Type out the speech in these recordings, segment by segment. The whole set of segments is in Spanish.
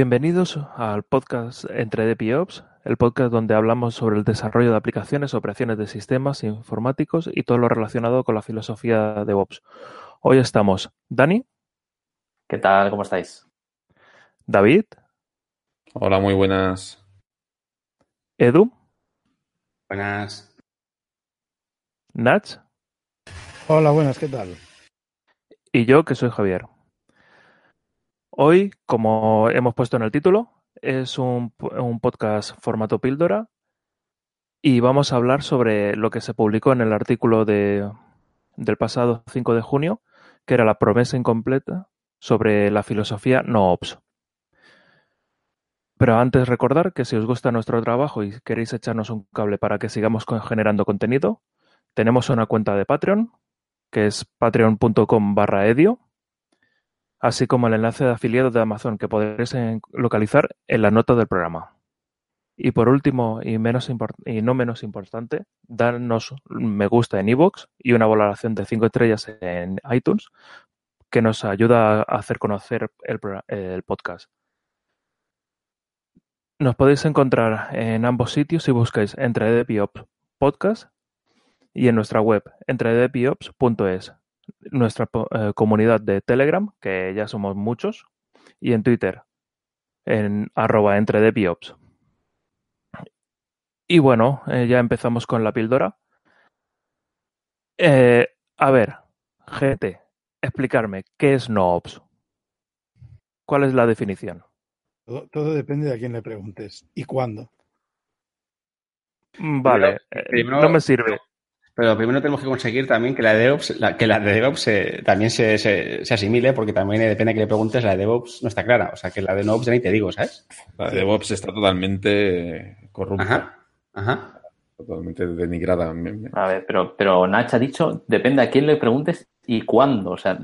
Bienvenidos al podcast Entre DevOps, el podcast donde hablamos sobre el desarrollo de aplicaciones, operaciones de sistemas informáticos y todo lo relacionado con la filosofía de DevOps. Hoy estamos Dani. ¿Qué tal? ¿Cómo estáis? David. Hola, muy buenas. Edu. Buenas. Nach. Hola, buenas, ¿qué tal? Y yo, que soy Javier. Hoy, como hemos puesto en el título, es un, podcast formato píldora y vamos a hablar sobre lo que se publicó en el artículo de, del pasado 5 de junio, que era la promesa incompleta sobre la filosofía no ops. Pero antes recordar que si os gusta nuestro trabajo y queréis echarnos un cable para que sigamos generando contenido, tenemos una cuenta de Patreon, que es patreon.com barra edio, así como el enlace de afiliados de Amazon que podréis localizar en la nota del programa. Y por último, y, menos y no menos importante, darnos me gusta en iVoox y una valoración de 5 estrellas en iTunes que nos ayuda a hacer conocer el, podcast. Nos podéis encontrar en ambos sitios si buscáis entre Podcast y en nuestra web entredeviops.es, nuestra eh, comunidad de Telegram, que ya somos muchos, y en Twitter, en arroba entredeviops. Y bueno, eh, ya empezamos con la píldora. Eh, a ver, GT, explicarme, ¿qué es NoOps? ¿Cuál es la definición? Todo, todo, depende de a quién le preguntes y cuándo. Vale, primero, no me sirve. Pero primero tenemos que conseguir también que la de DevOps, la, que la de DevOps se, también se, se, se, asimile, porque también depende de que le preguntes, la de DevOps no está clara. O sea, que la de NoOps ya ni te digo, ¿sabes? La de DevOps está totalmente corrupta. Ajá, ajá. Totalmente denigrada. A ver, pero, pero Nach ha dicho, depende a quién le preguntes y cuándo. O sea,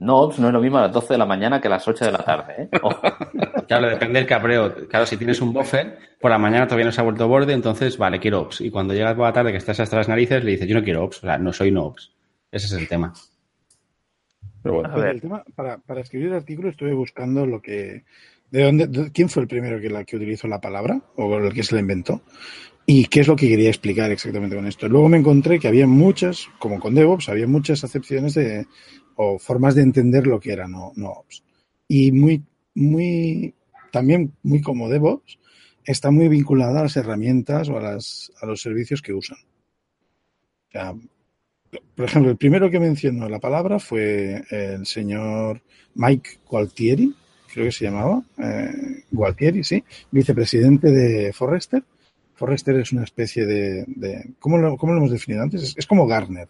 NoOps no es lo mismo a las 12 de la mañana que a las 8 de la tarde, ¿eh? Ojo. Claro, depende del cabreo. Claro, si tienes un buffer, por la mañana todavía no se ha vuelto borde, entonces, vale, quiero ops. Y cuando llegas por la tarde que estás hasta las narices, le dices, yo no quiero ops. O sea, no soy no ops. Ese es el tema. Pero bueno, pues el tema, para, para, escribir el artículo estuve buscando lo que... ¿De dónde, de, ¿Quién fue el primero que, la, que utilizó la palabra? ¿O el que se la inventó? ¿Y qué es lo que quería explicar exactamente con esto? Luego me encontré que había muchas, como con DevOps, había muchas acepciones de, o formas de entender lo que era no. Y muy, muy también muy como DevOps, está muy vinculada a las herramientas o a, las, a los servicios que usan. Por ejemplo, el primero que mencionó la palabra fue el señor Mike Gualtieri, creo que se llamaba, eh, Gualtieri, sí, vicepresidente de Forrester. Forrester es una especie de... de ¿cómo, lo, ¿Cómo lo hemos definido antes? Es, es como Gartner,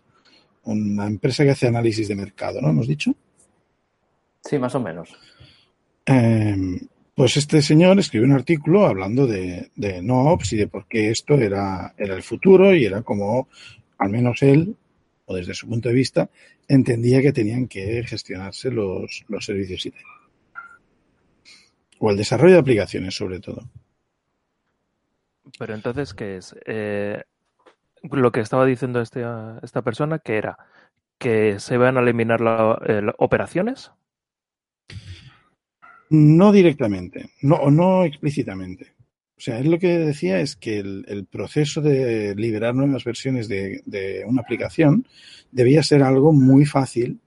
una empresa que hace análisis de mercado, ¿no? ¿Hemos dicho? Sí, más o menos. Eh, pues este señor escribió un artículo hablando de, de NoOps y de por qué esto era, era el futuro y era como, al menos él, o desde su punto de vista, entendía que tenían que gestionarse los, los servicios IT. O el desarrollo de aplicaciones, sobre todo. Pero entonces, ¿qué es? Eh, lo que estaba diciendo este, esta persona, que era que se van a eliminar las la, operaciones. No directamente, no, no explícitamente. O sea, él lo que decía es que el, el proceso de liberar nuevas versiones de, de, una aplicación debía ser algo muy fácil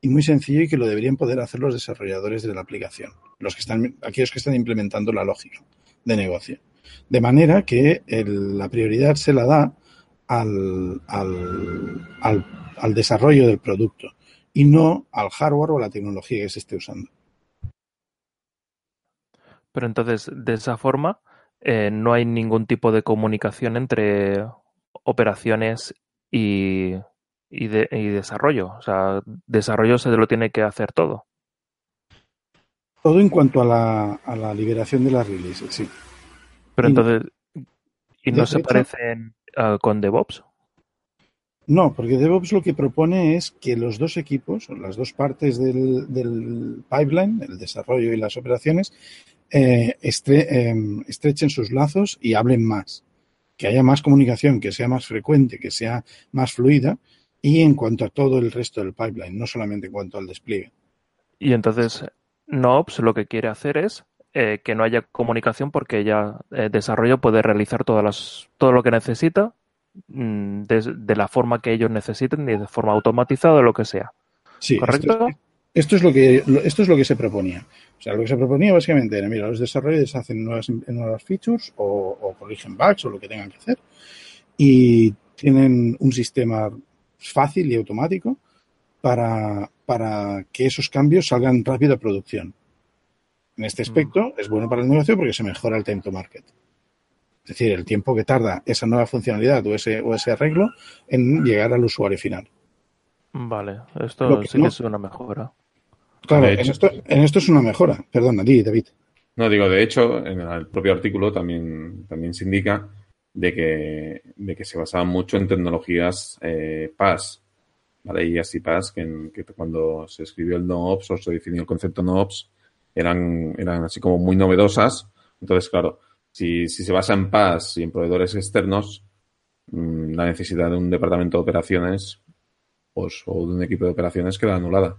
y muy sencillo y que lo deberían poder hacer los desarrolladores de la aplicación, los que están, aquellos que están implementando la lógica de negocio. De manera que el, la prioridad se la da al, al, al, al desarrollo del producto y no al hardware o la tecnología que se esté usando. Pero entonces, de esa forma, eh, no hay ningún tipo de comunicación entre operaciones y, y, de, y, desarrollo. O sea, desarrollo se lo tiene que hacer todo. Todo en cuanto a la, a la liberación de las releases, sí. Pero entonces, ¿y no se parecen uh, con DevOps? No, porque DevOps lo que propone es que los dos equipos, las dos partes del, del pipeline, el desarrollo y las operaciones, eh, estre, eh, estrechen sus lazos y hablen más. Que haya más comunicación, que sea más frecuente, que sea más fluida y en cuanto a todo el resto del pipeline, no solamente en cuanto al despliegue. Y entonces, NoOps lo que quiere hacer es eh, que no haya comunicación porque ya el desarrollo puede realizar todas las, todo lo que necesita mm, de, la forma que ellos necesiten y de forma automatizada o lo que sea. Sí, ¿Correcto? Esto, es lo que, esto es lo que se proponía. O sea, lo que se proponía básicamente era, mira, los desarrolladores hacen nuevas, nuevas features o, o corrigen bugs o lo que tengan que hacer y tienen un sistema fácil y automático para, para que esos cambios salgan rápido a producción. En este aspecto mm. es bueno para el negocio porque se mejora el time to market. Es decir, el tiempo que tarda esa nueva funcionalidad o ese, o ese arreglo en llegar al usuario final. Vale, esto sí que es una mejora. Claro, en, esto, en esto es una mejora. Perdona, di, David. No, digo, de hecho, en el propio artículo también, también se indica de que, de que se basaba mucho en tecnologías eh, PAS, ¿vale? Y así PAS, que, que, cuando se escribió el NoOps o se definió el concepto NoOps, eran, eran así como muy novedosas. Entonces, claro, si, si se basa en PAS y en proveedores externos, mm, la necesidad de un departamento de operaciones pues, o de un equipo de operaciones queda anulada.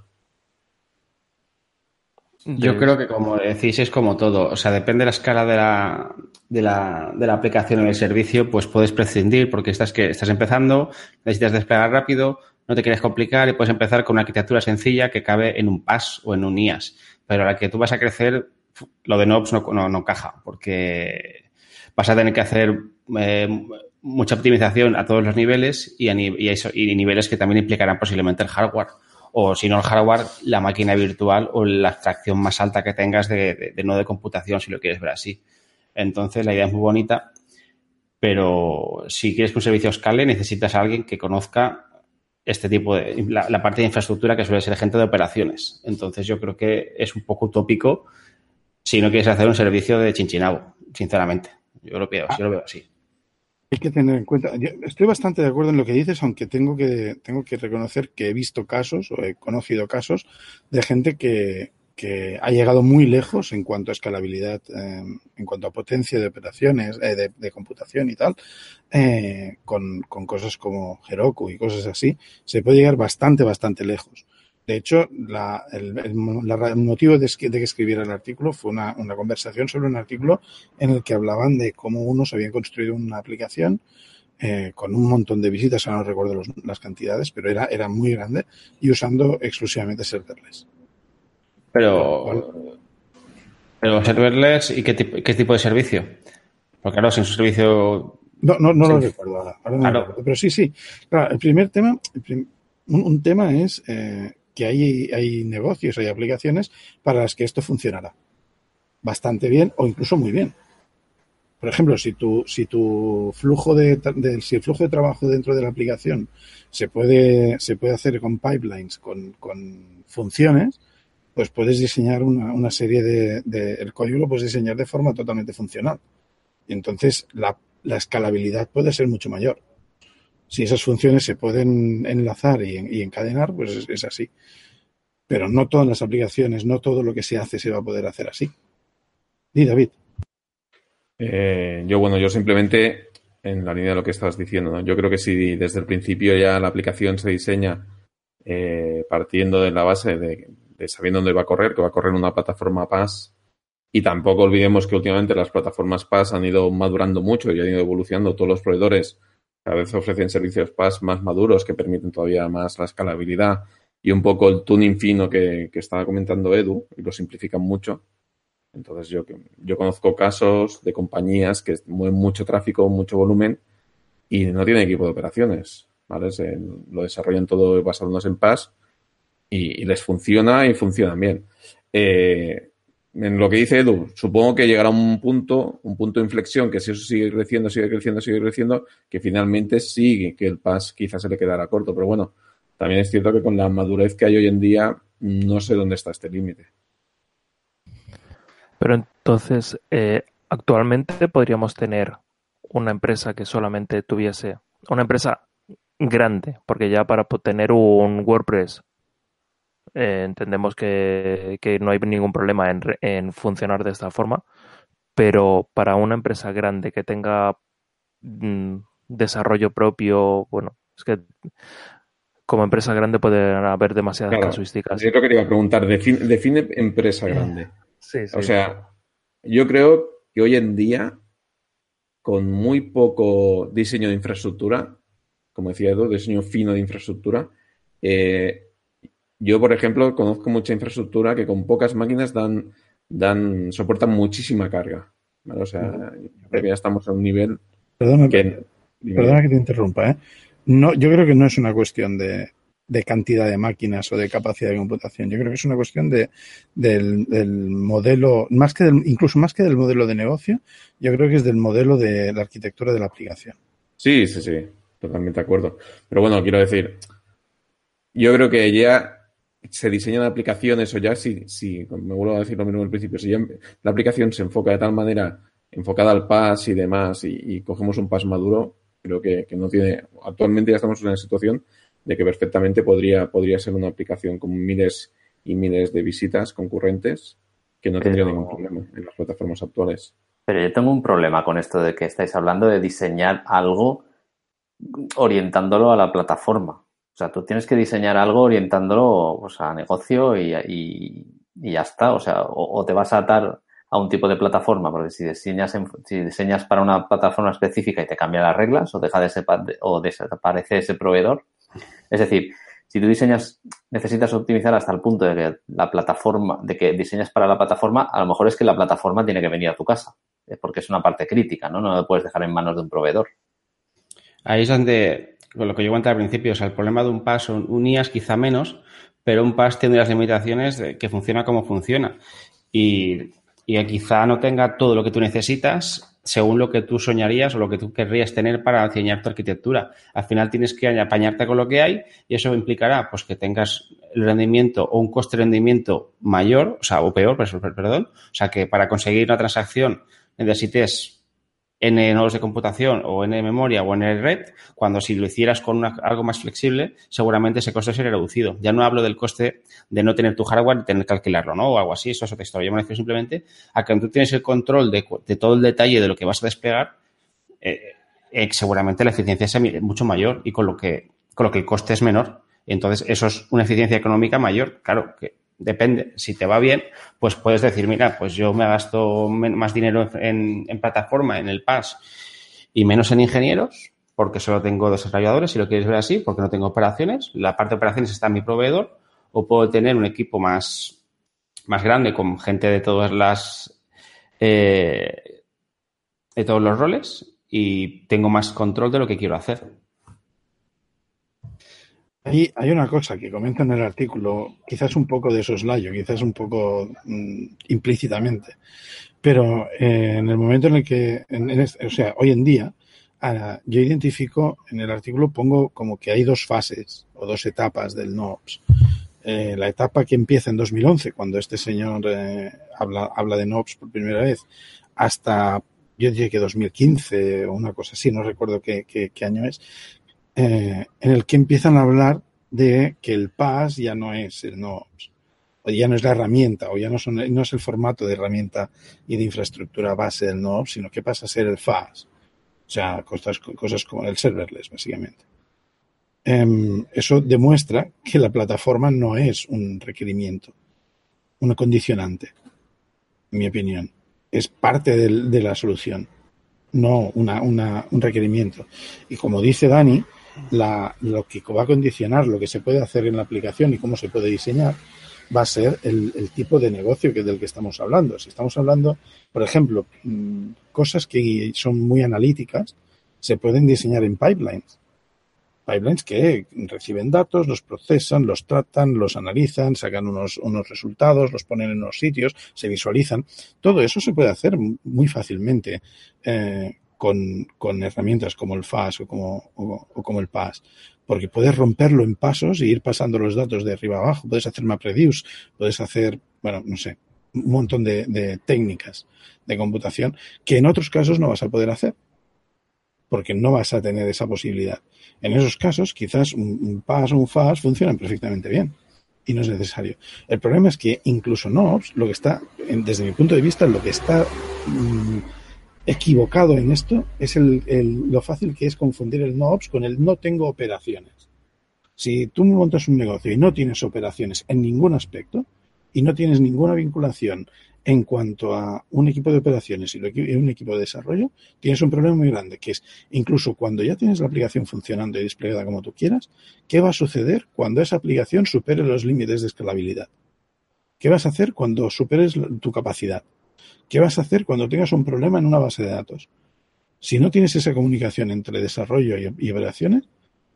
Yo creo que, como decís, es como todo. O sea, depende de la escala de la, de la, de la aplicación o del servicio, pues puedes prescindir porque estás, que estás empezando, necesitas desplegar rápido, no te quieres complicar y puedes empezar con una arquitectura sencilla que cabe en un PAS o en un IAS. Pero a la que tú vas a crecer, lo de NOPS no, no, no encaja porque vas a tener que hacer eh, mucha optimización a todos los niveles y, a, niveles que también implicarán posiblemente el hardware o si no el hardware, la máquina virtual o la abstracción más alta que tengas de, de, no de computación, si lo quieres ver así. Entonces, la idea es muy bonita, pero si quieres que un servicio escale, necesitas a alguien que conozca este tipo de, la, parte de infraestructura que suele ser gente de operaciones. Entonces, yo creo que es un poco utópico si no quieres hacer un servicio de chinchinabo, sinceramente. Yo lo veo, yo lo veo así. Hay que tener en cuenta, yo estoy bastante de acuerdo en lo que dices, aunque tengo que, tengo que reconocer que he visto casos o he conocido casos de gente que, que ha llegado muy lejos en cuanto a escalabilidad, eh, en cuanto a potencia de operaciones, eh, de, computación y tal, eh, con, cosas como Heroku y cosas así, se puede llegar bastante, bastante lejos. De hecho, la, el, el, motivo de, que escribiera el artículo fue una, una, conversación sobre un artículo en el que hablaban de cómo unos habían construido una aplicación eh, con un montón de visitas, ahora no recuerdo los, las cantidades, pero era, era muy grande y usando exclusivamente serverless. Pero, pero serverless y qué, qué tipo de servicio? Porque claro, si un servicio... No, no, no lo recuerdo ahora. ahora no claro. recuerdo, pero sí, sí. Claro, el primer tema, el prim, un, un, tema es eh, que hay, hay negocios, hay aplicaciones para las que esto funcionará bastante bien o incluso muy bien. Por ejemplo, si tu, si tu flujo de, de, si el flujo de trabajo dentro de la aplicación se puede, se puede hacer con pipelines, con, con funciones, pues puedes diseñar una, una serie de, el código lo puedes diseñar de forma totalmente funcional. Y entonces la, la escalabilidad puede ser mucho mayor si esas funciones se pueden enlazar y, encadenar, pues es, así. Pero no todas las aplicaciones, no todo lo que se hace se va a poder hacer así. Di, David. Eh, yo, bueno, yo simplemente, en la línea de lo que estabas diciendo, yo creo que si desde el principio ya la aplicación se diseña eh, partiendo de la base de, de, sabiendo dónde va a correr, que va a correr una plataforma PaaS, y tampoco olvidemos que últimamente las plataformas PaaS han ido madurando mucho y han ido evolucionando todos los proveedores cada vez ofrecen servicios PaaS más maduros que permiten todavía más la escalabilidad y un poco el tuning fino que, que estaba comentando Edu y lo simplifican mucho. Entonces yo, yo conozco casos de compañías que mueven mucho tráfico, mucho volumen y no tienen equipo de operaciones. ¿vale? Lo desarrollan todo basándose en PaaS y, les funciona y funcionan bien. Eh, en lo que dice Edu, supongo que llegará un punto, un punto de inflexión, que si eso sigue creciendo, sigue creciendo, sigue creciendo, que finalmente sigue, que el PAS quizás se le quedará corto. Pero bueno, también es cierto que con la madurez que hay hoy en día, no sé dónde está este límite. Pero entonces, eh, actualmente podríamos tener una empresa que solamente tuviese, una empresa grande, porque ya para tener un WordPress eh, entendemos que, que, no hay ningún problema en, en, funcionar de esta forma, pero para una empresa grande que tenga mm, desarrollo propio, bueno, es que como empresa grande puede haber demasiadas claro, casuísticas. Yo lo quería preguntar, define, define empresa grande. Sí, sí. O sea, yo creo que hoy en día, con muy poco diseño de infraestructura, como decía Edu, diseño fino de infraestructura, eh, yo, por ejemplo, conozco mucha infraestructura que con pocas máquinas dan, dan soportan muchísima carga. O sea, creo que ya estamos a un nivel Perdona que, perdona que te interrumpa. ¿eh? No, yo creo que no es una cuestión de, de cantidad de máquinas o de capacidad de computación. Yo creo que es una cuestión de, del, modelo, más que del, incluso más que del modelo de negocio, yo creo que es del modelo de la arquitectura de la aplicación. Sí, sí, sí, totalmente de acuerdo. Pero bueno, quiero decir, yo creo que ya se diseñan aplicaciones o ya si, si me vuelvo a decir lo mismo al principio, si ya la aplicación se enfoca de tal manera, enfocada al PAS y demás, y, cogemos un PAS maduro, creo que, que no tiene, actualmente ya estamos en una situación de que perfectamente podría, podría ser una aplicación con miles y miles de visitas concurrentes que no tendría ningún problema en las plataformas actuales. Pero yo tengo un problema con esto de que estáis hablando de diseñar algo orientándolo a la plataforma. O sea, tú tienes que diseñar algo orientándolo a negocio y, y, ya está. O sea, o, te vas a atar a un tipo de plataforma, porque si diseñas, si diseñas para una plataforma específica y te cambia las reglas o deja de o desaparece ese proveedor, es decir, si tú diseñas, necesitas optimizar hasta el punto de que la plataforma, de que diseñas para la plataforma, a lo mejor es que la plataforma tiene que venir a tu casa, porque es una parte crítica, ¿no? No lo puedes dejar en manos de un proveedor. Ahí es donde, con lo que yo comenté al principio, o sea, el problema de un PAS, un IAS quizá menos, pero un PAS tiene las limitaciones de que funciona como funciona. Y, y quizá no tenga todo lo que tú necesitas según lo que tú soñarías o lo que tú querrías tener para diseñar tu arquitectura. Al final tienes que apañarte con lo que hay y eso implicará pues que tengas el rendimiento o un coste de rendimiento mayor, o sea, o peor, perdón. O sea, que para conseguir una transacción necesites N nodos de computación o N memoria o N red, cuando si lo hicieras con algo más flexible, seguramente ese coste sería reducido. Ya no hablo del coste de no tener tu hardware y tener que alquilarlo, ¿no? O algo así, eso es otra historia. Yo me simplemente a que tú tienes el control de, todo el detalle de lo que vas a desplegar, eh, eh, seguramente la eficiencia es mucho mayor y con lo que, con lo que el coste es menor. Entonces, eso es una eficiencia económica mayor. Claro, que depende, si te va bien, pues puedes decir, mira, pues yo me gasto más dinero en, plataforma, en el PAS y menos en ingenieros, porque solo tengo desarrolladores, si lo quieres ver así, porque no tengo operaciones. La parte de operaciones está en mi proveedor, o puedo tener un equipo más, más grande con gente de todas las eh, de todos los roles y tengo más control de lo que quiero hacer. Hay, una cosa que comenta en el artículo, quizás un poco de soslayo, quizás un poco mm, implícitamente, pero eh, en el momento en el que, o sea, hoy en día, yo identifico, en el artículo pongo como que hay dos fases o dos etapas del NOPS. Eh, la etapa que empieza en 2011, cuando este señor eh, habla, habla de NOPS por primera vez, hasta yo diría que 2015 o una cosa así, no recuerdo qué, qué año es, eh, en el que empiezan a hablar de que el PAS ya no es el NOPS, o ya no es la herramienta, o ya no, son, no es el formato de herramienta y de infraestructura base del NOPS, sino que pasa a ser el FAS. O sea, cosas, cosas como el serverless, básicamente. Em, eso demuestra que la plataforma no es un requerimiento, un condicionante, en mi opinión. Es parte de la solución, no un requerimiento. Y como dice Dani, la, lo que va a condicionar lo que se puede hacer en la aplicación y cómo se puede diseñar va a ser el, tipo de negocio que del que estamos hablando. Si estamos hablando, por ejemplo, mm, cosas que son muy analíticas, se pueden diseñar en pipelines. Pipelines que reciben datos, los procesan, los tratan, los analizan, sacan unos, unos resultados, los ponen en unos sitios, se visualizan. Todo eso se puede hacer muy fácilmente eh, con, con, herramientas como el FAS o como, o, como el PAS, porque puedes romperlo en pasos y ir pasando los datos de arriba abajo, puedes hacer MapReduce, puedes hacer, bueno, no sé, un montón de, técnicas de computación que en otros casos no vas a poder hacer, porque no vas a tener esa posibilidad. En esos casos, quizás un, PAS o un FAS funcionan perfectamente bien y no es necesario. El problema es que incluso NOPS, lo que está, desde mi punto de vista, lo que está mm, equivocado en esto es el, lo fácil que es confundir el no ops con el no tengo operaciones. Si tú montas un negocio y no tienes operaciones en ningún aspecto, y no tienes ninguna vinculación en cuanto a un equipo de operaciones y un equipo de desarrollo, tienes un problema muy grande, que es incluso cuando ya tienes la aplicación funcionando y desplegada como tú quieras, ¿qué va a suceder cuando esa aplicación supere los límites de escalabilidad? ¿Qué vas a hacer cuando superes tu capacidad? ¿Qué vas a hacer cuando tengas un problema en una base de datos? Si no tienes esa comunicación entre desarrollo y, operaciones,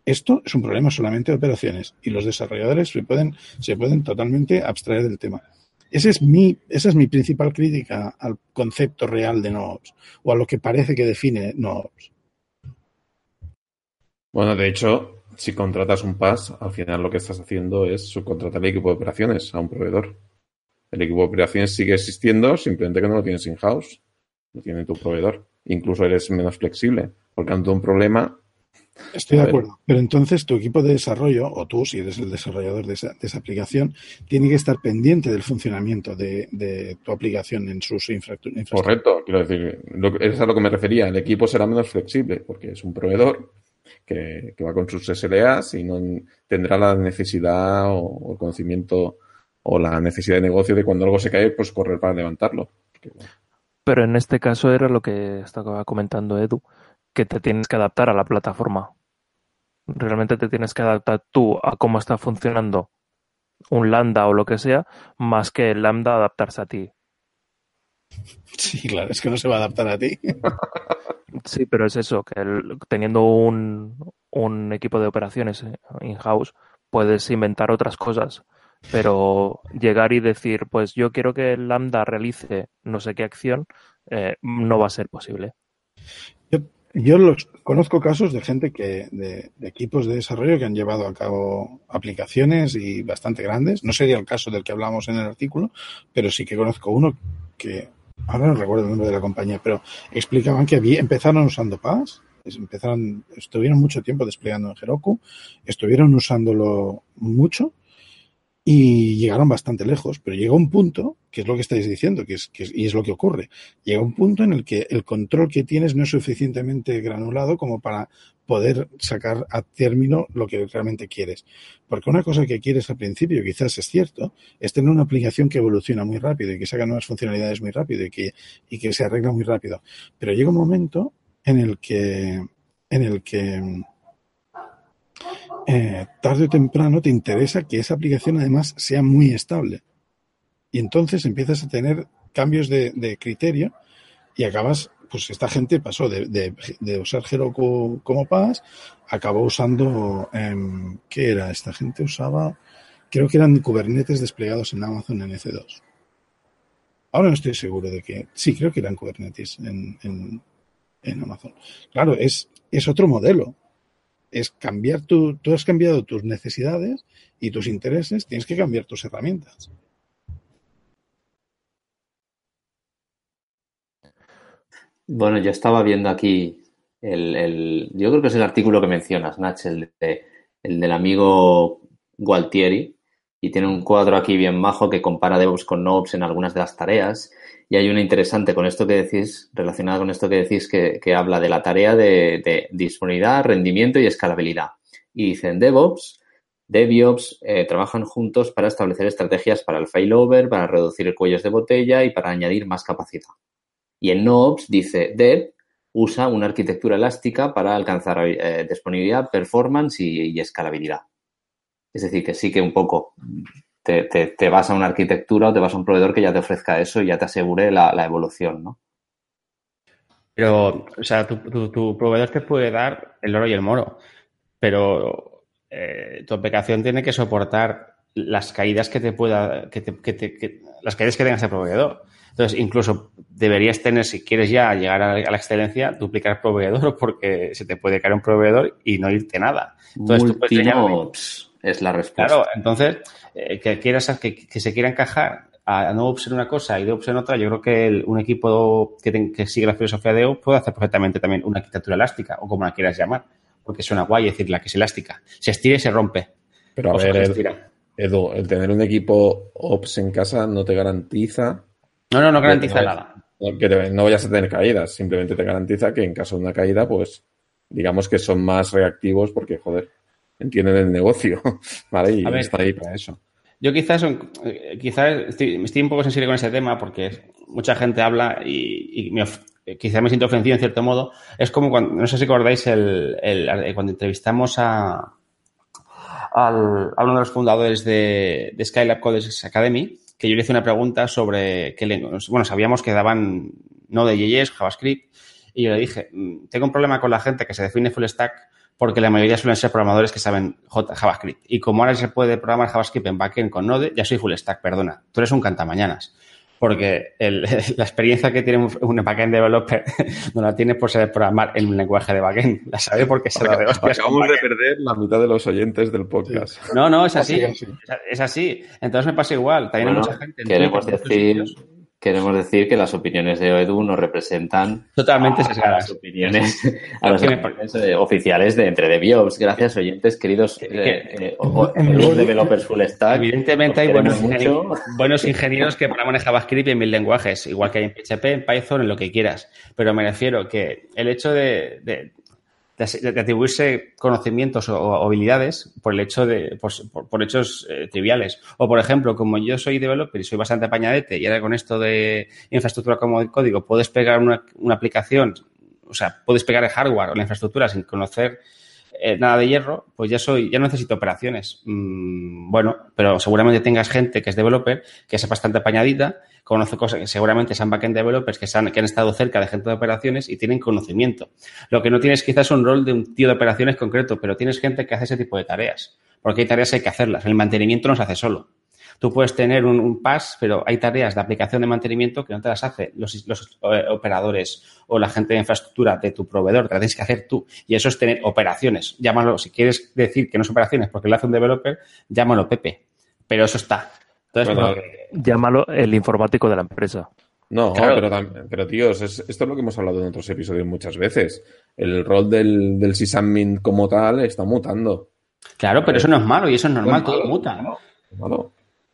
esto es un problema solamente de operaciones y los desarrolladores se pueden, totalmente abstraer del tema. Esa es mi principal crítica al concepto real de NoOps o a lo que parece que define NoOps. Bueno, de hecho, si contratas un PAS, al final lo que estás haciendo es subcontratar el equipo de operaciones a un proveedor. El equipo de operaciones sigue existiendo, simplemente que no lo tienes in-house, lo tiene tu proveedor. Incluso eres menos flexible, porque ante un problema Estoy de acuerdo. Pero entonces tu equipo de desarrollo, o tú, si eres el desarrollador de esa, aplicación, tiene que estar pendiente del funcionamiento de, tu aplicación en sus infraestructuras. Correcto, quiero decir, es a lo que me refería. El equipo será menos flexible, porque es un proveedor que, va con sus SLAs y no tendrá la necesidad o, el conocimiento o la necesidad de negocio de cuando algo se cae, pues correr para levantarlo. Pero en este caso era lo que estaba comentando Edu que te tienes que adaptar a la plataforma. Realmente te tienes que adaptar tú a cómo está funcionando un lambda o lo que sea, más que el lambda adaptarse a ti. Sí, claro, es que no se va a adaptar a ti. Sí, pero es eso, que teniendo un, un equipo de operaciones in-house, puedes inventar otras cosas. Pero llegar y decir, pues yo quiero que lambda realice no sé qué acción, eh, no va a ser posible. Yo los, conozco casos de gente que, de, equipos de desarrollo que han llevado a cabo aplicaciones y bastante grandes. No sería el caso del que hablamos en el artículo, pero sí que conozco uno que, ahora no recuerdo el nombre de la compañía, pero explicaban que había, empezaron usando PAS, empezaron, estuvieron mucho tiempo desplegando en Heroku, estuvieron usándolo mucho y llegaron bastante lejos, pero llega un punto, que es lo que estáis diciendo, que es, que y es lo que ocurre, llega un punto en el que el control que tienes no es suficientemente granulado como para poder sacar a término lo que realmente quieres. Porque una cosa que quieres al principio, quizás es cierto, es tener una aplicación que evoluciona muy rápido y que saca nuevas funcionalidades muy rápido y que, y que se arregla muy rápido. Pero llega un momento en el que, en el que eh, tarde o temprano te interesa que esa aplicación además sea muy estable. Y entonces empiezas a tener cambios de, criterio y acabas, pues esta gente pasó de, usar Heroku como PAS, acabó usando, em, ¿qué era? Esta gente usaba, creo que eran Kubernetes desplegados en Amazon en EC2. Ahora no estoy seguro de que, sí, creo que eran Kubernetes en, en Amazon. Claro, es, es otro modelo es cambiar tu, tú has cambiado tus necesidades y tus intereses, tienes que cambiar tus herramientas. Bueno, yo estaba viendo aquí el, yo creo que es el artículo que mencionas, Nach, el, el del amigo Gualtieri, y tiene un cuadro aquí bien majo que compara DevOps con NoOps en algunas de las tareas y hay una interesante con esto que decís, relacionada con esto que decís, que, habla de la tarea de, disponibilidad, rendimiento y escalabilidad. Y dicen DevOps, DevOps eh, trabajan juntos para establecer estrategias para el failover, para reducir cuellos de botella y para añadir más capacidad. Y en NoOps dice Dev usa una arquitectura elástica para alcanzar eh, disponibilidad, performance y escalabilidad. Es decir, que sí que un poco te, te, vas a una arquitectura o te vas a un proveedor que ya te ofrezca eso y ya te asegure la, evolución, ¿no? Pero, o sea, tu, tu, proveedor te puede dar el oro y el moro, pero eh, tu aplicación tiene que soportar las caídas que te pueda, que te, las caídas que tenga ese proveedor. Entonces, incluso deberías tener, si quieres ya llegar a, la excelencia, duplicar proveedor porque se te puede caer un proveedor y no irte nada. Entonces, tú es la respuesta. Claro, entonces, eh, que quieras que, se quiera encajar a, no ser una cosa y de en otra, yo creo que un equipo que, sigue la filosofía de OPS puede hacer perfectamente también una arquitectura elástica o como la quieras llamar, porque suena guay decir la que es elástica. Se estira y se rompe. Pero a ver, Edu, el tener un equipo Ops en casa no te garantiza. No, no, no garantiza nada. Que no vayas a tener caídas, simplemente te garantiza que en caso de una caída, pues digamos que son más reactivos porque, joder, entienden el negocio, ¿vale? Y está ahí para eso. Yo quizás, eh, quizás estoy, un poco sensible con ese tema porque mucha gente habla y, y quizás me siento ofendido en cierto modo. Es como cuando, no sé si acordáis, el, el, cuando entrevistamos a, al, a uno de los fundadores de, de Skylab College Academy, que yo le hice una pregunta sobre qué lenguas. Bueno, sabíamos que daban no de JS, JavaScript, y yo le dije, mm, tengo un problema con la gente que se define full stack porque la mayoría suelen ser programadores que saben JavaScript. Y como ahora se puede programar JavaScript en backend con Node, ya soy full stack, perdona. Tú eres un cantamañanas. Porque la experiencia que tiene un, backend developer no la tiene por saber programar en un lenguaje de backend. La sabe porque se la de hostias. Acabamos de perder la mitad de los oyentes del podcast. No, no, es así. Es así. Entonces me pasa igual. También hay mucha gente. Queremos decir queremos decir que las opiniones de Edu no representan totalmente a, las opiniones, a las opiniones eh, oficiales de entre DevOps. Gracias, oyentes, queridos eh, eh, developers full stack. Evidentemente hay buenos, buenos, ingenieros que programan en JavaScript y en mil lenguajes, igual que hay en PHP, en Python, en lo que quieras. Pero me refiero que el hecho de de, atribuirse conocimientos o, habilidades por el hecho de, por, hechos eh, triviales. O, por ejemplo, como yo soy developer y soy bastante apañadete y ahora con esto de infraestructura como código puedes pegar una, una aplicación, o sea, puedes pegar el hardware o la infraestructura sin conocer eh, nada de hierro, pues ya soy, ya no necesito operaciones. Mm, bueno, pero seguramente tengas gente que es developer, que es bastante apañadita, conoce cosas que seguramente son backend developers que, han, que han estado cerca de gente de operaciones y tienen conocimiento. Lo que no tienes quizás es un rol de un tío de operaciones concreto, pero tienes gente que hace ese tipo de tareas. Porque hay tareas que hay que hacerlas. El mantenimiento no se hace solo. Tú puedes tener un, un PAS, pero hay tareas de aplicación de mantenimiento que no te las hace los, los eh, operadores o la gente de infraestructura de tu proveedor, te las tienes que hacer tú. Y eso es tener operaciones. Llámalo, si quieres decir que no es operaciones porque lo hace un developer, llámalo Pepe. Pero eso está. Entonces, Llámalo el informático de la empresa. No, pero, pero tíos, esto es lo que hemos hablado en otros episodios muchas veces. El rol del, del sysadmin como tal está mutando. Claro, pero eso no es malo y eso es normal, todo muta. ¿no? Malo.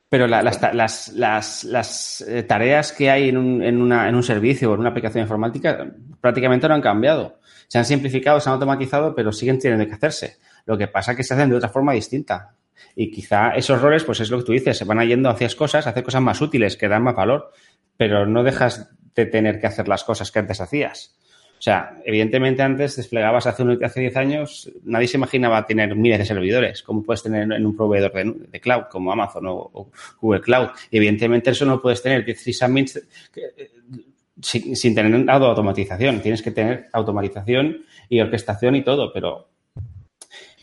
Pero las, las, las, las, eh, tareas que hay en un, en, una, en un servicio o en una aplicación informática prácticamente no han cambiado. Se han simplificado, se han automatizado, pero siguen teniendo que hacerse. Lo que pasa es que se hacen de otra forma distinta. Y quizá esos roles, pues es lo que tú dices, se van yendo hacia cosas, hacer cosas más útiles, que dan más valor, pero no dejas de tener que hacer las cosas que antes hacías. O sea, evidentemente antes desplegabas hace, hace 10 años, nadie se imaginaba tener miles de servidores, como puedes tener en un proveedor de, cloud, como Amazon o, Google Cloud. Y evidentemente eso no puedes tener 10 sysadmins eh, sin, sin tener automatización. Tienes que tener automatización y orquestación y todo, pero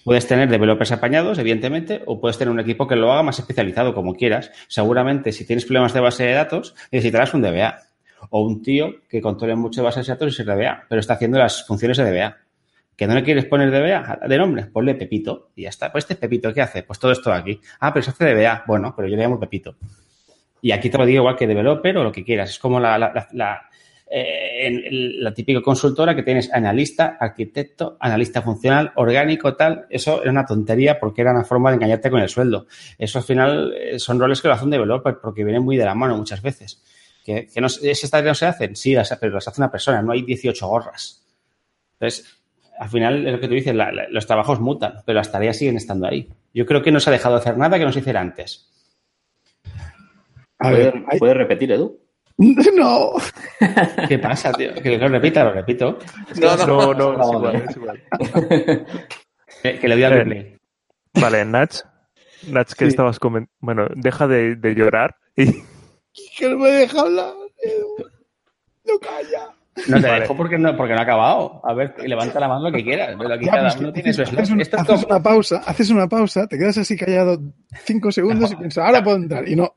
Puedes tener developers apañados, evidentemente, o puedes tener un equipo que lo haga más especializado, como quieras. Seguramente, si tienes problemas de base de datos, necesitarás un DBA o un tío que controle mucho bases de datos y se DBA, pero está haciendo las funciones de DBA. ¿Que no le quieres poner DBA de nombre? Ponle Pepito y ya está. Pues este Pepito, ¿qué hace? Pues todo esto aquí. Ah, pero se hace DBA. Bueno, pero yo le llamo Pepito. Y aquí te lo digo igual que developer o lo que quieras. Es como la, eh, la típica consultora que tienes analista, arquitecto, analista funcional, orgánico, tal. Eso es una tontería porque era una forma de engañarte con el sueldo. Eso al final eh, son roles que lo hace un developer porque vienen muy de la mano muchas veces. ¿Que, que no, ¿Esas tareas no se hacen? Sí, pero las hace una persona, no hay 18 gorras. Entonces, al final es lo que tú dices, los trabajos mutan, pero las tareas siguen estando ahí. Yo creo que no se ha dejado de hacer nada que no se hiciera antes. A ver, ¿puedes repetir, Edu? No. ¿Qué pasa, tío? Que lo repita, lo repito. No, no, no, no, es igual, que, le doy a replay. Vale, Nach, Nach, que estabas comentando. Bueno, deja de, de llorar y que no me deja hablar. No calla. No te dejo porque no, porque no ha acabado. A ver, levanta la mano lo que quieras. Pero aquí cada uno tiene su haces, haces una pausa, haces una pausa, te quedas así callado cinco segundos y piensas, ahora puedo entrar. Y no.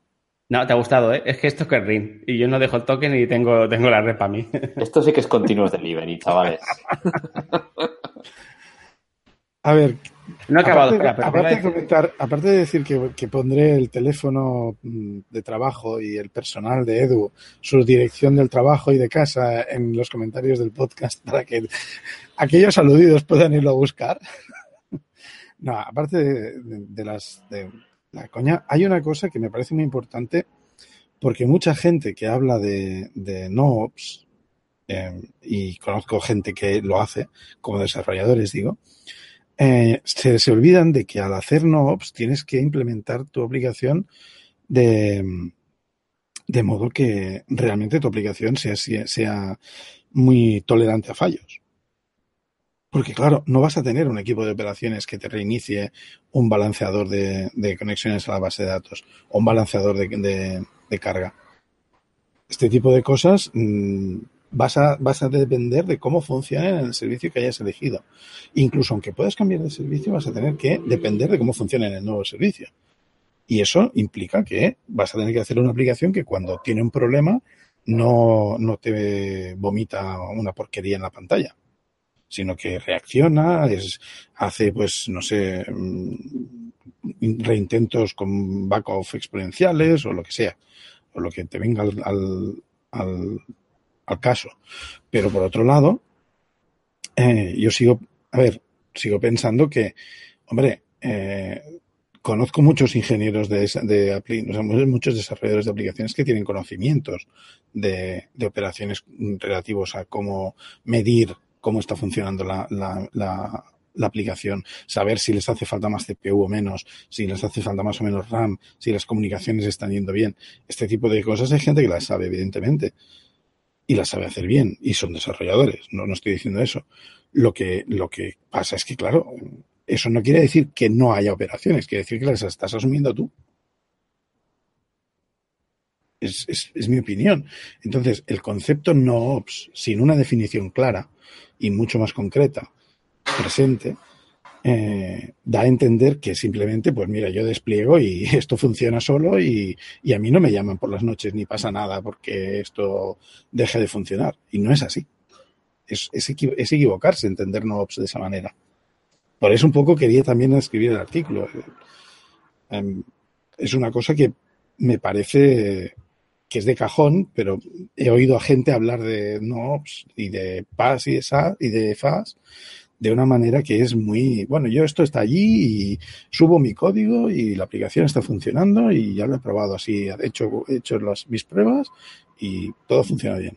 No, te ha gustado, ¿eh? Es que esto es que ring. Y yo no dejo el token y tengo, tengo la red para mí. Esto sí que es continuous delivery, chavales. A ver, no acabado. Aparte, de comentar, aparte de decir que, pondré el teléfono mm, de trabajo y el personal de Edu, su dirección del trabajo y de casa en los comentarios del podcast para que aquellos aludidos puedan irlo a buscar. No, aparte de, las de la coña, hay una cosa que me parece muy importante porque mucha gente que habla de, de NoOps, eh, y conozco gente que lo hace como desarrolladores, digo, eh, se, se, olvidan de que al hacer no-ops tienes que implementar tu aplicación de, de modo que realmente tu aplicación sea, sea muy tolerante a fallos. Porque claro, no vas a tener un equipo de operaciones que te reinicie un balanceador de, conexiones a la base de datos o un balanceador de, carga. Este tipo de cosas mmm, vas a, vas a depender de cómo funciona en el servicio que hayas elegido. Incluso aunque puedas cambiar de servicio, vas a tener que depender de cómo funciona en el nuevo servicio. Y eso implica que vas a tener que hacer una aplicación que cuando tiene un problema no, no te vomita una porquería en la pantalla, sino que reacciona, es, hace, pues, no sé, reintentos con backoff exponenciales o lo que sea, o lo que te venga al, al, al, caso. Pero por otro lado, eh, yo sigo, a ver, sigo pensando que, hombre, eh, conozco muchos ingenieros de, de muchos desarrolladores de aplicaciones que tienen conocimientos de, de, operaciones relativos a cómo medir cómo está funcionando la, la, la, la, aplicación, saber si les hace falta más CPU o menos, si les hace falta más o menos RAM, si las comunicaciones están yendo bien. Este tipo de cosas hay gente que las sabe, evidentemente, y las sabe hacer bien, y son desarrolladores, no, no estoy diciendo eso. Lo que, lo que pasa es que, claro, eso no quiere decir que no haya operaciones, quiere decir que las estás asumiendo tú. Es, es, es, mi opinión. Entonces, el concepto no ops, sin una definición clara y mucho más concreta, presente, eh, da a entender que simplemente, pues mira, yo despliego y esto funciona solo y, y, a mí no me llaman por las noches ni pasa nada porque esto deje de funcionar. Y no es así. Es, es, es equivocarse entender no ops de esa manera. Por eso un poco quería también escribir el artículo. Es una cosa que me parece que es de cajón, pero he oído a gente hablar de NOPS y de PAS y de SAS y de FAS de una manera que es muy, bueno, yo esto está allí y subo mi código y la aplicación está funcionando y ya lo he probado así, he hecho, he hecho las, mis pruebas y todo funciona bien.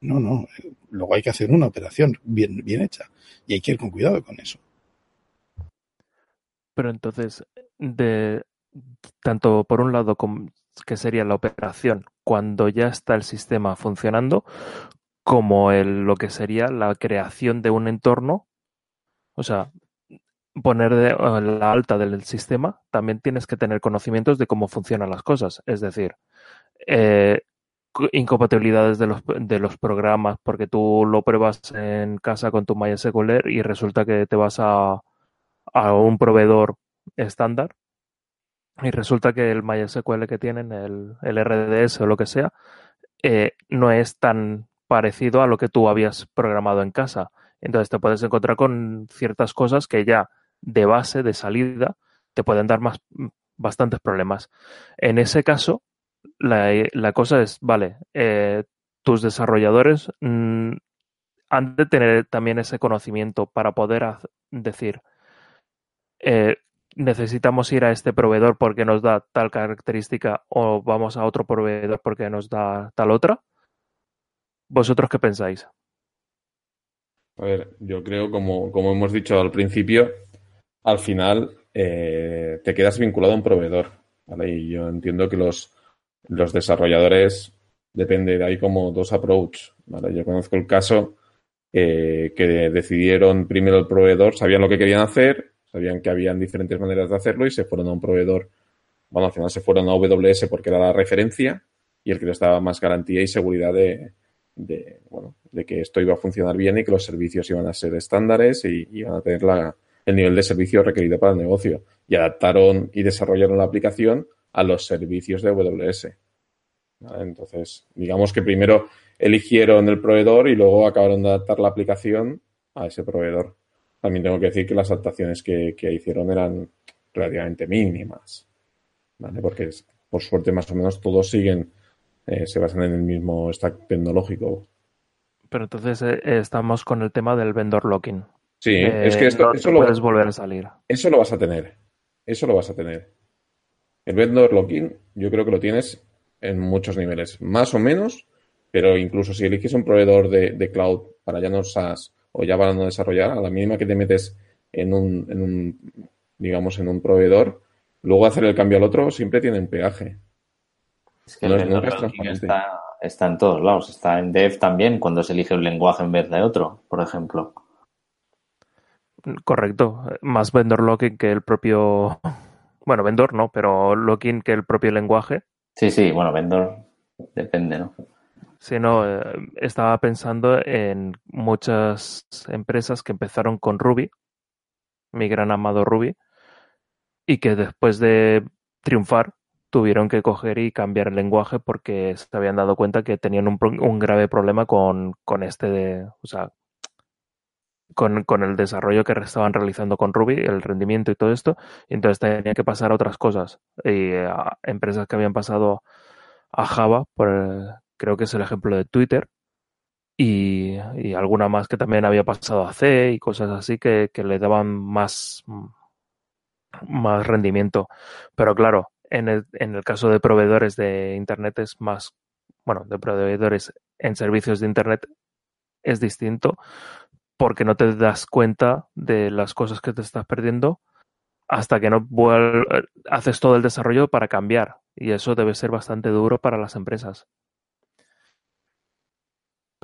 No, no, luego hay que hacer una operación bien, bien hecha y hay que ir con cuidado con eso. Pero entonces, de tanto por un lado como que sería la operación cuando ya está el sistema funcionando, como lo que sería la creación de un entorno, o sea, poner de, la alta del sistema, también tienes que tener conocimientos de cómo funcionan las cosas. Es decir, eh, incompatibilidades de los, de los programas, porque tú lo pruebas en casa con tu MySQL y resulta que te vas a, a un proveedor estándar y resulta que el MySQL que tienen, el, el RDS o lo que sea, eh, no es tan parecido a lo que tú habías programado en casa. Entonces te puedes encontrar con ciertas cosas que ya de base, de salida, te pueden dar más bastantes problemas. En ese caso, la, la cosa es, vale, eh, tus desarrolladores mmm, han de tener también ese conocimiento para poder decir, eh, necesitamos ir a este proveedor porque nos da tal característica o vamos a otro proveedor porque nos da tal otra? ¿Vosotros qué pensáis? A ver, yo creo, como, como hemos dicho al principio, al final eh, te quedas vinculado a un proveedor. Y yo entiendo que los, los desarrolladores depende de ahí como dos approach. ¿vale? Yo conozco el caso eh, que decidieron primero el proveedor, sabían lo que querían hacer, sabían que habían diferentes maneras de hacerlo y se fueron a un proveedor, bueno, al final se fueron a AWS porque era la referencia y el que les daba más garantía y seguridad de, bueno, de que esto iba a funcionar bien y que los servicios iban a ser estándares y iban a tener el nivel de servicio requerido para el negocio. Y adaptaron y desarrollaron la aplicación a los servicios de AWS. Entonces, digamos que primero eligieron el proveedor y luego acabaron de adaptar la aplicación a ese proveedor. También tengo que decir que las adaptaciones que, que hicieron eran relativamente mínimas, ¿vale? Porque por suerte más o menos todos siguen, eh, se basan en el mismo stack tecnológico. Pero entonces eh, estamos con el tema del vendor locking. Sí, eh, es que esto, no eso lo lo puedes volver a salir. Eso lo vas a tener. Eso lo vas a tener. El vendor locking yo creo que lo tienes en muchos niveles, más o menos, pero incluso si eliges un proveedor de, de cloud para ya no SaaS o ya para no desarrollar, a la mínima que te metes en un, en un, digamos, en un proveedor, luego hacer el cambio al otro siempre tiene un peaje. Es que el está, está en todos lados. Está en Dev también cuando se elige un lenguaje en vez de otro, por ejemplo. Correcto. Más vendor locking que el propio. Bueno, vendor no, pero locking que el propio lenguaje. Sí, sí, bueno, vendor depende, ¿no? Sí, no, eh, estaba pensando en muchas empresas que empezaron con Ruby, mi gran amado Ruby, y que después de triunfar tuvieron que coger y cambiar el lenguaje porque se habían dado cuenta que tenían un, un grave problema con, con este de, o sea, con, con, el desarrollo que estaban realizando con Ruby, el rendimiento y todo esto, y entonces tenía que pasar a otras cosas. Y a empresas que habían pasado a Java, por, creo que es el ejemplo de Twitter, y, alguna más que también había pasado a C y cosas así que, que le daban más, más rendimiento. Pero claro, en el, en el caso de proveedores de Internet es más, bueno, de proveedores en servicios de Internet es distinto porque no te das cuenta de las cosas que te estás perdiendo hasta que no haces todo el desarrollo para cambiar. Y eso debe ser bastante duro para las empresas.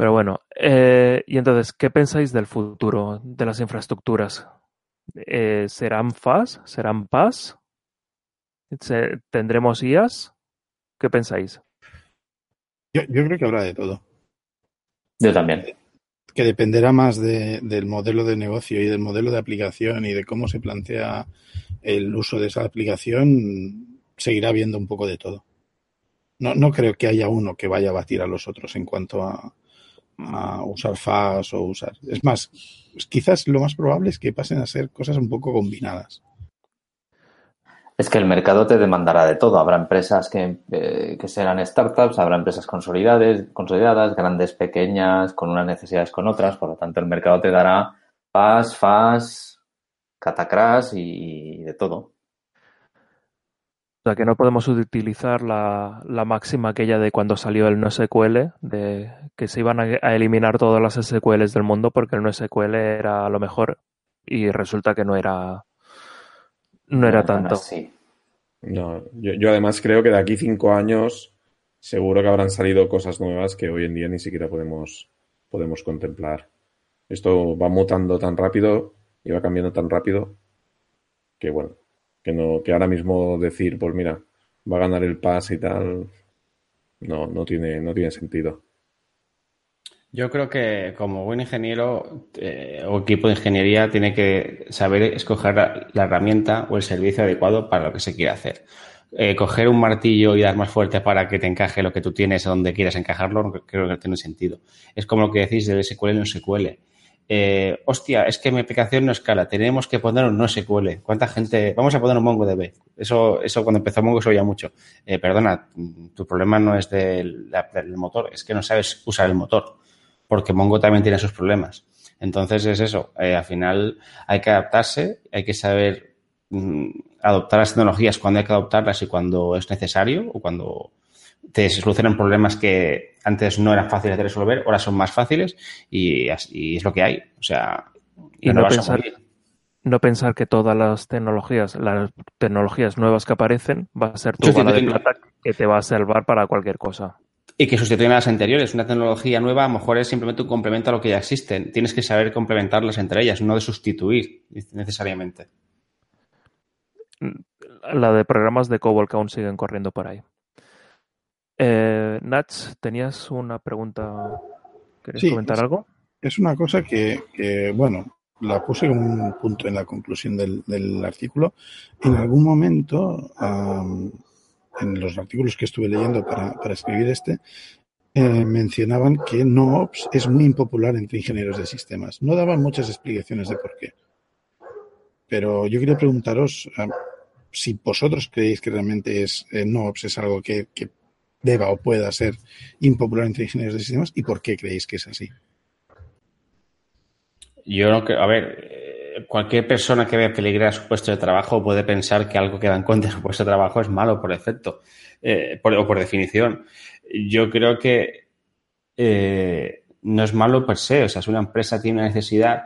Pero bueno, eh, y entonces, ¿qué pensáis del futuro de las infraestructuras? Eh, ¿Serán FAS? ¿Serán PAS? ¿Tendremos IAS? ¿Qué pensáis? Yo, yo creo que habrá de todo. Yo también que dependerá más de, del modelo de negocio y del modelo de aplicación y de cómo se plantea el uso de esa aplicación, seguirá viendo un poco de todo. No, no creo que haya uno que vaya a batir a los otros en cuanto a, a usar FAS o usar. Es más, quizás lo más probable es que pasen a ser cosas un poco combinadas. Es que el mercado te demandará de todo. Habrá empresas que, eh, que serán startups, habrá empresas consolidadas, consolidadas, grandes, pequeñas, con unas necesidades con otras. Por lo tanto, el mercado te dará FAS, FAS, catacras y de todo. O sea, que no podemos utilizar la, la, máxima aquella de cuando salió el NoSQL, de que se iban a, a, eliminar todas las SQLs del mundo porque el NoSQL era lo mejor y resulta que no era no era tanto. No, yo, yo, además creo que de aquí cinco años seguro que habrán salido cosas nuevas que hoy en día ni siquiera podemos, podemos contemplar. Esto va mutando tan rápido y va cambiando tan rápido que bueno, que no, que ahora mismo decir, pues mira, va a ganar el PAS y tal, no, no tiene, no tiene sentido. Yo creo que como buen ingeniero eh, o equipo de ingeniería tiene que saber escoger la, herramienta o el servicio adecuado para lo que se quiere hacer. Eh, coger un martillo y dar más fuerte para que te encaje lo que tú tienes a donde quieras encajarlo, creo que no tiene sentido. Es como lo que decís del SQL no SQL. Eh, hostia, es que mi aplicación no escala, tenemos que poner un no SQL. ¿Cuánta gente? Vamos a poner un MongoDB. Eso, eso cuando empezó Mongo se oía mucho. Eh, perdona, tu problema no es del, del motor, es que no sabes usar el motor porque Mongo también tiene sus problemas. Entonces es eso, eh, al final hay que adaptarse, hay que saber mm, adoptar las tecnologías cuando hay que adoptarlas y cuando es necesario o cuando te solucionan problemas que antes no eran fáciles de resolver, ahora son más fáciles y, y es lo que hay. O sea, y no, no pensar, no pensar que todas las tecnologías, las tecnologías nuevas que aparecen, va a ser tu bala de plata que te va a salvar para cualquier cosa y que sustituyen a las anteriores. Una tecnología nueva a lo mejor es simplemente un complemento a lo que ya existe. Tienes que saber complementarlas entre ellas, no de sustituir necesariamente. La de programas de COBOL que aún siguen corriendo por ahí. Eh, Nats, tenías una pregunta. ¿Querías sí, comentar es, algo? Es una cosa que, que, bueno, la puse como un punto en la conclusión del, del artículo. En algún momento. Um, en los artículos que estuve leyendo para, para escribir este, eh, mencionaban que NoOps es muy impopular entre ingenieros de sistemas. No daban muchas explicaciones de por qué. Pero yo quería preguntaros uh, si vosotros creéis que realmente es eh, NoOps es algo que, que, deba o pueda ser impopular entre ingenieros de sistemas y por qué creéis que es así. Yo creo, a ver, cualquier persona que vea peligrar su puesto de trabajo puede pensar que algo que va en contra de su puesto de trabajo es malo por efecto eh, o por definición. Yo creo que eh, no es malo per se. O sea, si una empresa tiene una necesidad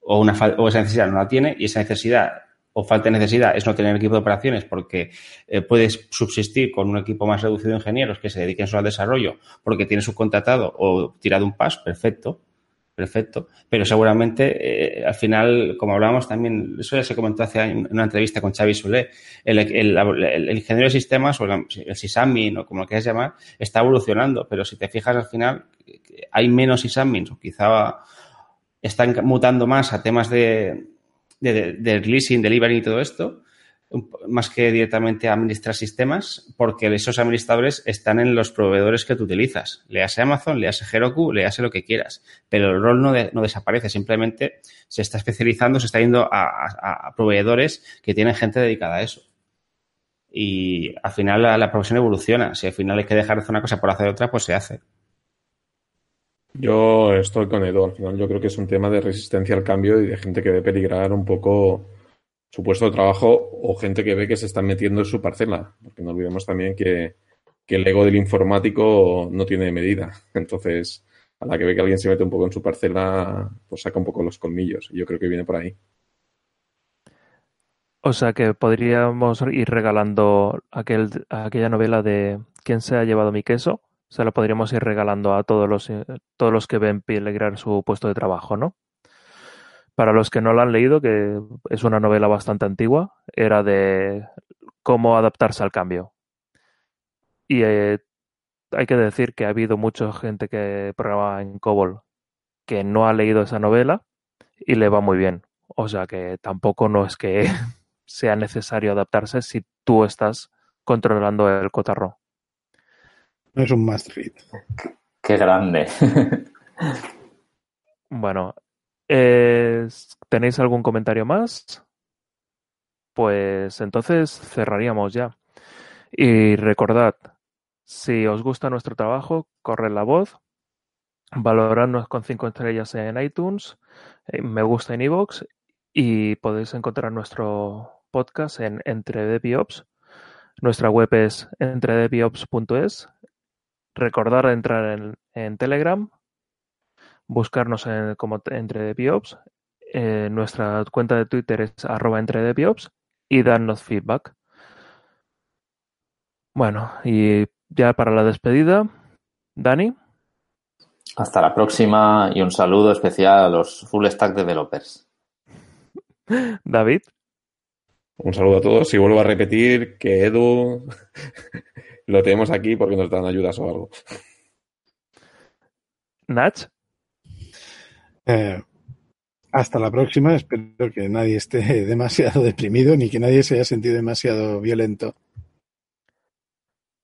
o, una o esa necesidad no la tiene y esa necesidad o falta de necesidad es no tener equipo de operaciones porque eh, puedes subsistir con un equipo más reducido de ingenieros que se dediquen solo al desarrollo porque tienes subcontratado o tirado un paso, perfecto, perfecto. Pero seguramente, eh, al final, como hablábamos también, eso ya se comentó hace en una entrevista con Xavi Solé, el, ingeniero de sistemas o el, sysadmin o como lo quieras llamar, está evolucionando, pero si te fijas al final, hay menos sysadmins o quizá están mutando más a temas de de, de releasing, delivery y todo esto, más que directamente administrar sistemas, porque esos administradores están en los proveedores que tú utilizas. Le hace Amazon, le hace Heroku, le lo que quieras, pero el rol no, no desaparece, simplemente se está especializando, se está yendo a, proveedores que tienen gente dedicada a eso. Y al final la, la, profesión evoluciona. Si al final hay que dejar de hacer una cosa por hacer otra, pues se hace. Yo estoy con Edu. Al final yo creo que es un tema de resistencia al cambio y de gente que ve peligrar un poco su puesto de trabajo o gente que ve que se están metiendo en su parcela. Porque no olvidemos también que, el ego del informático no tiene medida. Entonces, a la que ve que alguien se mete un poco en su parcela, pues saca un poco los colmillos. Yo creo que viene por ahí. O sea que podríamos ir regalando aquel, aquella novela de ¿Quién se ha llevado mi queso? Se lo podríamos ir regalando a todos los, eh, todos los que ven peligrar su puesto de trabajo, ¿no? Para los que no lo han leído, que es una novela bastante antigua, era de cómo adaptarse al cambio. Y eh, hay que decir que ha habido mucha gente que programa en COBOL que no ha leído esa novela y le va muy bien. O sea que tampoco no es que sea necesario adaptarse si tú estás controlando el cotarro. No es un must read. Qué grande. bueno, ¿tenéis algún comentario más? Pues entonces cerraríamos ya. Y recordad, si os gusta nuestro trabajo, corred la voz, valoradnos con cinco estrellas en iTunes, eh, me gusta en iVoox y podéis encontrar nuestro podcast en Entre Nuestra web es entredeviops.es Recordar entrar en, Telegram, buscarnos como entre Biops, eh, nuestra cuenta de Twitter es arroba entre y darnos feedback. Bueno, y ya para la despedida, Dani. Hasta la próxima y un saludo especial a los full stack developers. David. Un saludo a todos y vuelvo a repetir que Edu lo tenemos aquí porque nos dan ayudas o algo. Nach. Eh, hasta la próxima. Espero que nadie esté demasiado deprimido ni que nadie se haya sentido demasiado violento.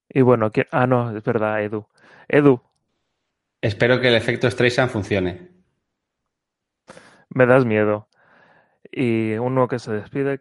Y bueno, ah, no, es verdad, Edu. Edu. Espero que el efecto Streisand funcione. Me das miedo. Y uno que se despide,